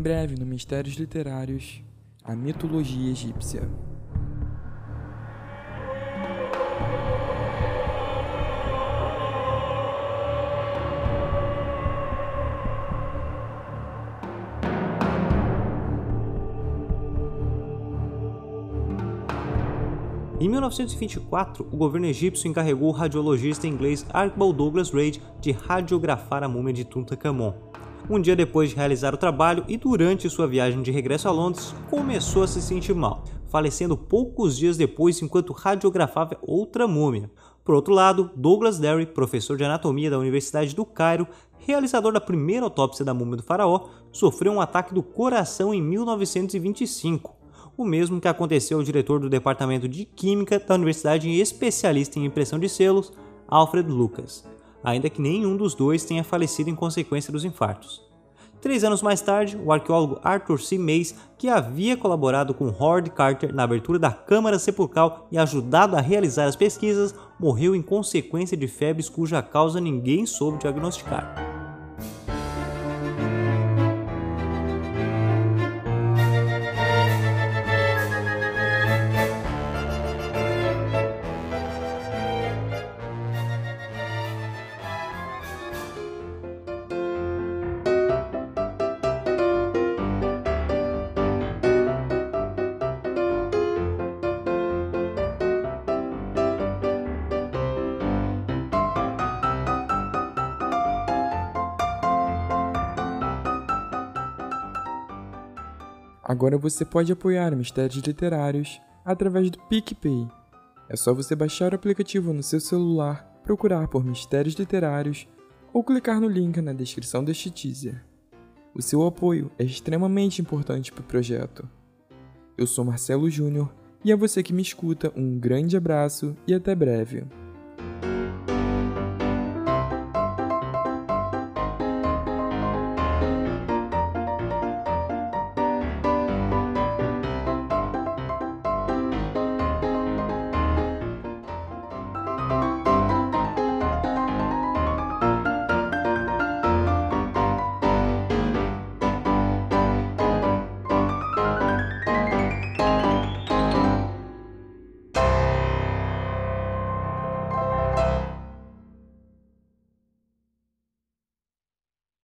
Em breve no Mistérios Literários, a mitologia egípcia. Em 1924, o governo egípcio encarregou o radiologista inglês Archibald Douglas Reid de radiografar a múmia de Tutankhamon. Um dia depois de realizar o trabalho e durante sua viagem de regresso a Londres, começou a se sentir mal, falecendo poucos dias depois enquanto radiografava outra múmia. Por outro lado, Douglas Derry, professor de anatomia da Universidade do Cairo, realizador da primeira autópsia da múmia do faraó, sofreu um ataque do coração em 1925 o mesmo que aconteceu ao diretor do Departamento de Química da Universidade e especialista em impressão de selos, Alfred Lucas, ainda que nenhum dos dois tenha falecido em consequência dos infartos. Três anos mais tarde, o arqueólogo Arthur C. Mays, que havia colaborado com Howard Carter na abertura da Câmara Sepulcral e ajudado a realizar as pesquisas, morreu em consequência de febres cuja causa ninguém soube diagnosticar. Agora você pode apoiar Mistérios Literários através do PicPay. É só você baixar o aplicativo no seu celular, procurar por Mistérios Literários ou clicar no link na descrição deste teaser. O seu apoio é extremamente importante para o projeto. Eu sou Marcelo Júnior e a você que me escuta, um grande abraço e até breve.